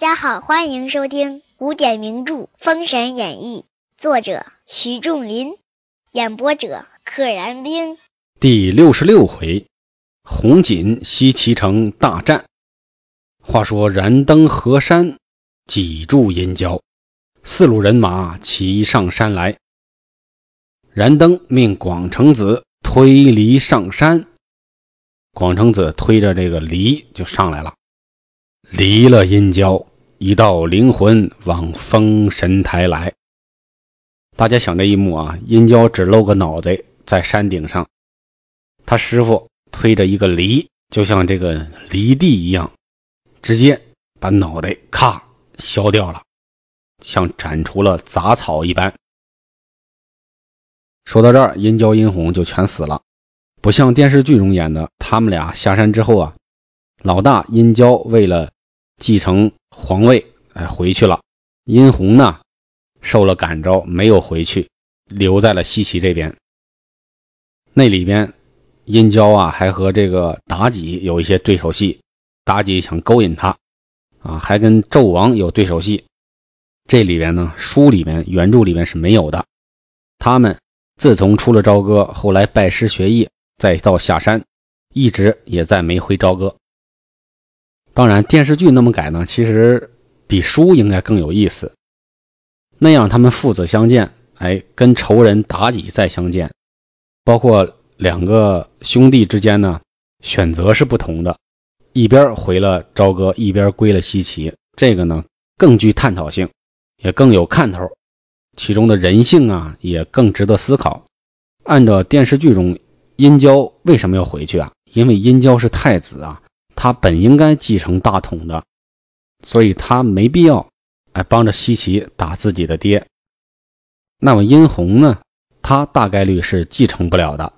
大家好，欢迎收听古典名著《封神演义》，作者徐仲林，演播者可燃冰。第六十六回，红锦西岐城大战。话说燃灯河山，几住阴交，四路人马齐上山来。燃灯命广成子推犁上山，广成子推着这个犁就上来了。离了阴郊，一道灵魂往封神台来。大家想这一幕啊，殷郊只露个脑袋在山顶上，他师傅推着一个犁，就像这个犁地一样，直接把脑袋咔削掉了，像斩除了杂草一般。说到这儿，殷郊、殷红就全死了，不像电视剧中演的，他们俩下山之后啊，老大殷郊为了。继承皇位，哎，回去了。殷红呢，受了感召，没有回去，留在了西岐这边。那里边，殷郊啊，还和这个妲己有一些对手戏。妲己想勾引他，啊，还跟纣王有对手戏。这里边呢，书里面、原著里面是没有的。他们自从出了朝歌，后来拜师学艺，再到下山，一直也再没回朝歌。当然，电视剧那么改呢，其实比书应该更有意思。那样他们父子相见，哎，跟仇人妲己再相见，包括两个兄弟之间呢，选择是不同的，一边回了朝歌，一边归了西岐。这个呢更具探讨性，也更有看头，其中的人性啊也更值得思考。按照电视剧中，殷郊为什么要回去啊？因为殷郊是太子啊。他本应该继承大统的，所以他没必要哎帮着西岐打自己的爹。那么殷红呢？他大概率是继承不了的，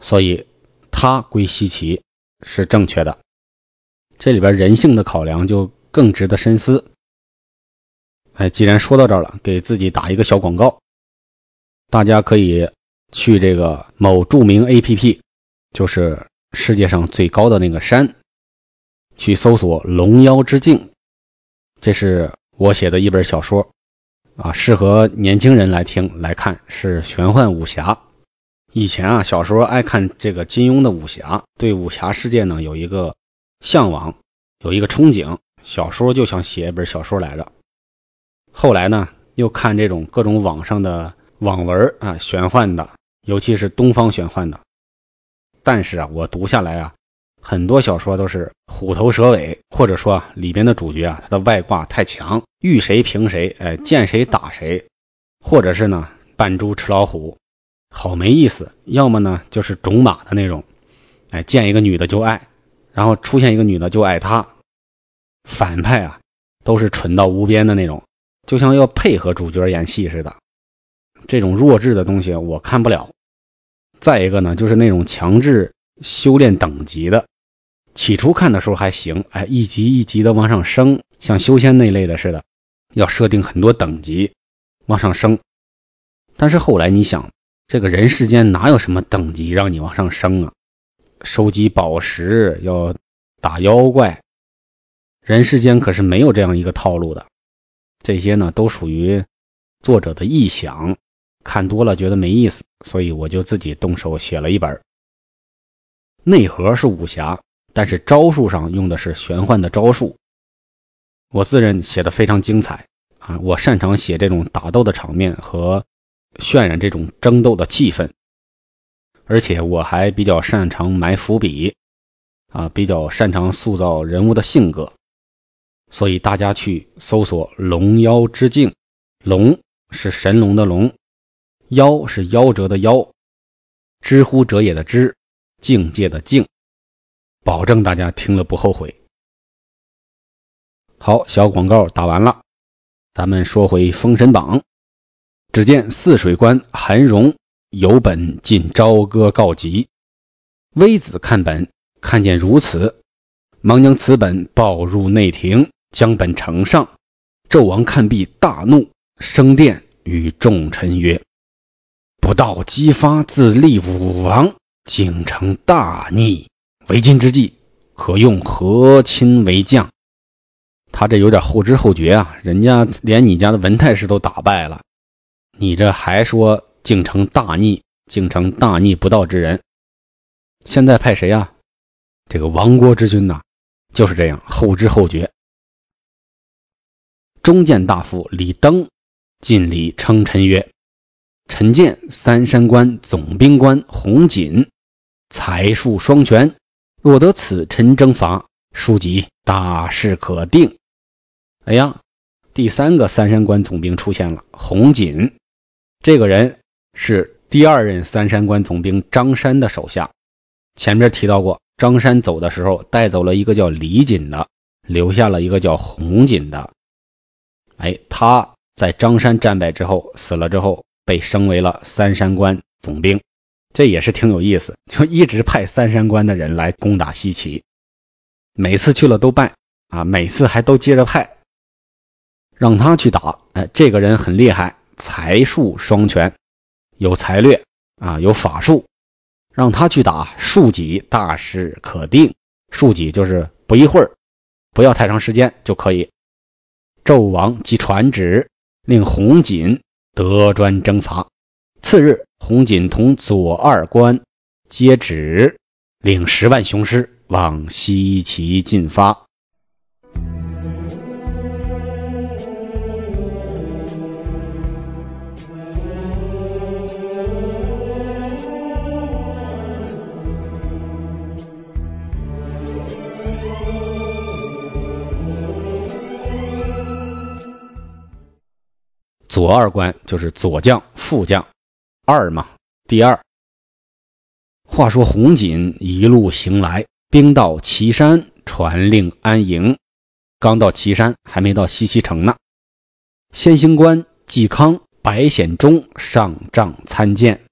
所以他归西岐是正确的。这里边人性的考量就更值得深思。哎，既然说到这儿了，给自己打一个小广告，大家可以去这个某著名 APP，就是世界上最高的那个山。去搜索《龙妖之境》，这是我写的一本小说，啊，适合年轻人来听来看，是玄幻武侠。以前啊，小时候爱看这个金庸的武侠，对武侠世界呢有一个向往，有一个憧憬，小时候就想写一本小说来着。后来呢，又看这种各种网上的网文啊，玄幻的，尤其是东方玄幻的，但是啊，我读下来啊。很多小说都是虎头蛇尾，或者说啊里边的主角啊，他的外挂太强，遇谁平谁，哎，见谁打谁，或者是呢扮猪吃老虎，好没意思。要么呢就是种马的那种，哎，见一个女的就爱，然后出现一个女的就爱他。反派啊都是蠢到无边的那种，就像要配合主角演戏似的。这种弱智的东西我看不了。再一个呢，就是那种强制修炼等级的。起初看的时候还行，哎，一级一级的往上升，像修仙那类的似的，要设定很多等级往上升。但是后来你想，这个人世间哪有什么等级让你往上升啊？收集宝石，要打妖怪，人世间可是没有这样一个套路的。这些呢，都属于作者的臆想，看多了觉得没意思，所以我就自己动手写了一本。内核是武侠。但是招数上用的是玄幻的招数，我自认写的非常精彩啊！我擅长写这种打斗的场面和渲染这种争斗的气氛，而且我还比较擅长埋伏笔啊，比较擅长塑造人物的性格，所以大家去搜索“龙妖之境”，龙是神龙的龙，妖是夭折的夭，知乎者也的知，境界的境。保证大家听了不后悔。好，小广告打完了，咱们说回《封神榜》。只见泗水关韩荣有本进朝歌告急，微子看本，看见如此，忙将此本抱入内廷，将本呈上。纣王看毕，大怒，升殿与众臣曰：“不道姬发自立武王，竟成大逆。”为今之计，可用和亲为将。他这有点后知后觉啊！人家连你家的文太师都打败了，你这还说竟成大逆，竟成大逆不道之人。现在派谁啊？这个亡国之君呐，就是这样后知后觉。中建大夫李登进礼称臣曰：“臣见三山关总兵官洪锦才术双全，若得此臣征伐，书籍大事可定。”哎呀，第三个三山关总兵出现了，洪锦这个人是第二任三山关总兵张山的手下。前面提到过，张山走的时候带走了一个叫李锦的，留下了一个叫洪锦的。哎，他在张山战败之后死了之后，被升为了三山关总兵，这也是挺有意思，就一直派三山关的人来攻打西岐，每次去了都败啊，每次还都接着派。让他去打，哎，这个人很厉害，才术双全，有才略啊，有法术。让他去打，数几大事可定。数几就是不一会儿，不要太长时间就可以。纣王即传旨，令洪锦得专征伐。次日，洪锦同左二官接旨，领十万雄师往西岐进发。左二关就是左将、副将，二嘛，第二。话说洪锦一路行来，兵到岐山，传令安营。刚到岐山，还没到西岐城呢。先行官嵇康、白显忠上帐参见。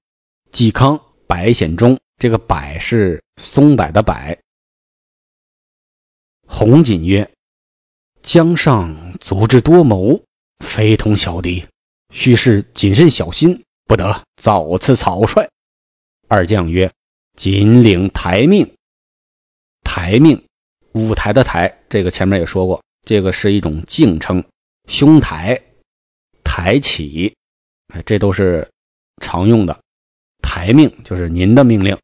嵇康、白显忠，这个“柏”是松柏的“柏”。洪锦曰：“江上足智多谋，非同小敌。”须是谨慎小心，不得造次草率。二将曰：“谨领台命。”台命，舞台的台，这个前面也说过，这个是一种敬称。兄台，抬起，哎，这都是常用的。台命就是您的命令。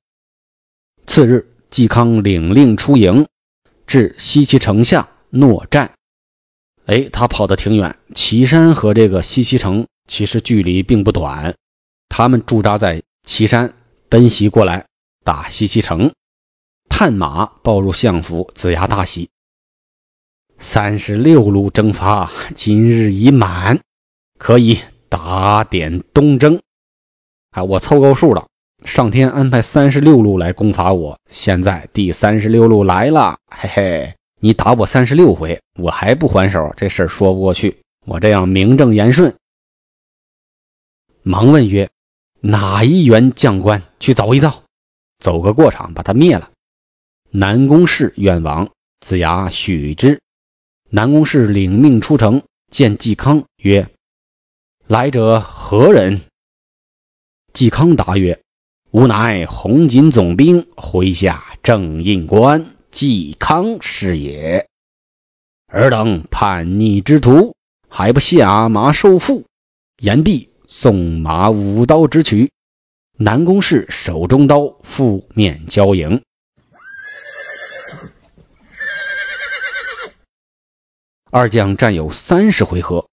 次日，嵇康领令出营，至西岐城下，诺战。哎，他跑得挺远，岐山和这个西岐城。其实距离并不短，他们驻扎在岐山，奔袭过来打西岐城。探马报入相府，子牙大喜。三十六路征伐今日已满，可以打点东征。啊，我凑够数了，上天安排三十六路来攻伐我，现在第三十六路来了，嘿嘿，你打我三十六回，我还不还手，这事儿说不过去。我这样名正言顺。忙问曰：“哪一员将官去走一遭，走个过场，把他灭了？”南宫氏愿往，子牙许之。南宫氏领命出城，见嵇康曰：“来者何人？”嵇康答曰：“吾乃红锦总兵麾下正印官嵇康是也。尔等叛逆之徒，还不下马受缚？”言毕。纵马舞刀直取，南宫氏手中刀负面交迎。二将战有三十回合，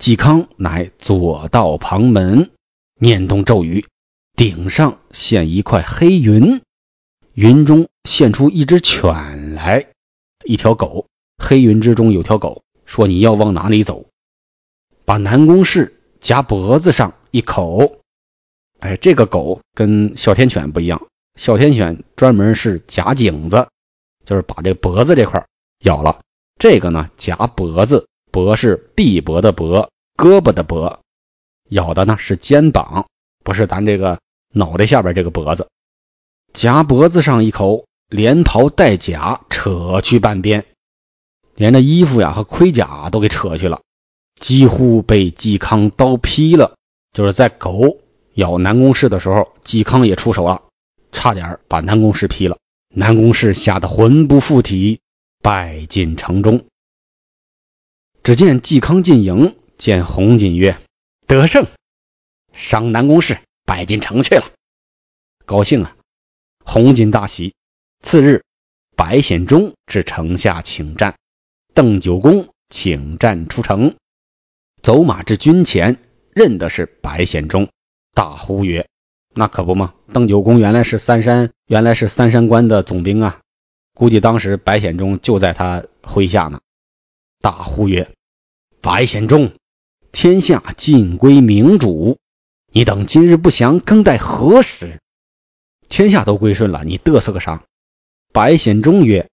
嵇康乃左道旁门，念动咒语，顶上现一块黑云，云中现出一只犬来，一条狗。黑云之中有条狗，说：“你要往哪里走？”把南宫氏。夹脖子上一口，哎，这个狗跟哮天犬不一样，哮天犬专门是夹颈子，就是把这脖子这块咬了。这个呢，夹脖子，脖是臂膊的脖，胳膊的脖，咬的呢是肩膀，不是咱这个脑袋下边这个脖子。夹脖子上一口，连袍带甲扯去半边，连那衣服呀和盔甲都给扯去了。几乎被嵇康刀劈了，就是在狗咬南宫氏的时候，嵇康也出手了，差点把南宫氏劈了。南宫氏吓得魂不附体，败进城中。只见嵇康进营，见红锦曰：“得胜，上南宫氏，拜进城去了。”高兴啊！红锦大喜。次日，白显忠至城下请战，邓九公请战出城，走马至军前，认的是白显忠，大呼曰：“那可不嘛！邓九公原来是三山，原来是三山关的总兵啊！估计当时白显忠就在他麾下呢。”大呼曰：“白显忠，天下尽归明主，你等今日不降，更待何时？天下都归顺了，你嘚瑟个啥？”白显忠曰：“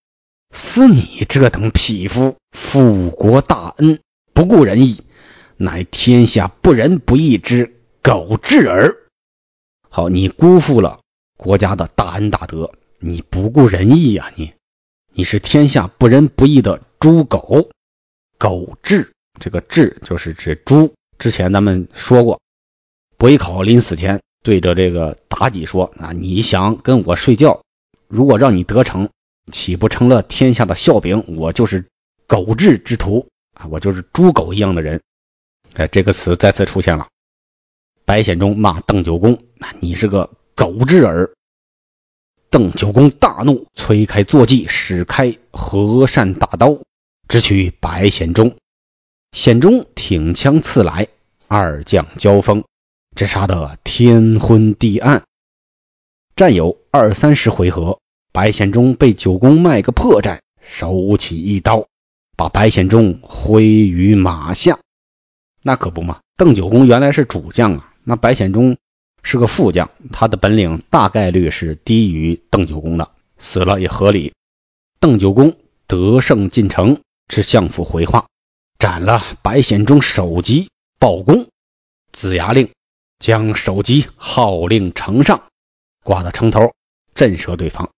思你这等匹夫，复国大恩，不顾仁义，乃天下不仁不义之狗彘耳。好，你辜负了国家的大恩大德，你不顾仁义呀！你，你是天下不仁不义的猪狗，狗彘。这个彘就是指猪。之前咱们说过，伯邑考临死前对着这个妲己说：啊，你想跟我睡觉？”如果让你得逞，岂不成了天下的笑柄？我就是狗彘之徒啊！我就是猪狗一样的人。哎，这个词再次出现了。白显忠骂邓九公：“那你是个狗彘儿！”邓九公大怒，催开坐骑，使开和善大刀，直取白显忠。显忠挺枪刺来，二将交锋，只杀得天昏地暗。战有二三十回合，白显忠被九公卖个破绽，手起一刀，把白显忠挥于马下。那可不嘛，邓九公原来是主将啊，那白显忠是个副将，他的本领大概率是低于邓九公的，死了也合理。邓九公得胜进城，至相府回话，斩了白显忠首级，报功。子牙令将首级号令城上。挂到城头，震慑对方。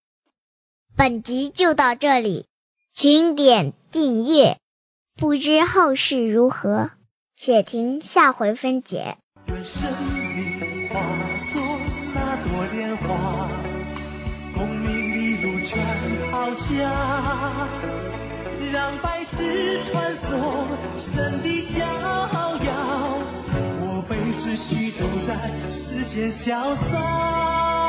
本集就到这里，请点订阅。不知后事如何，且听下回分解。愿生命化作那朵莲花，功名利禄全抛下，让百世穿梭，神的逍遥。我辈只需都在世间潇洒。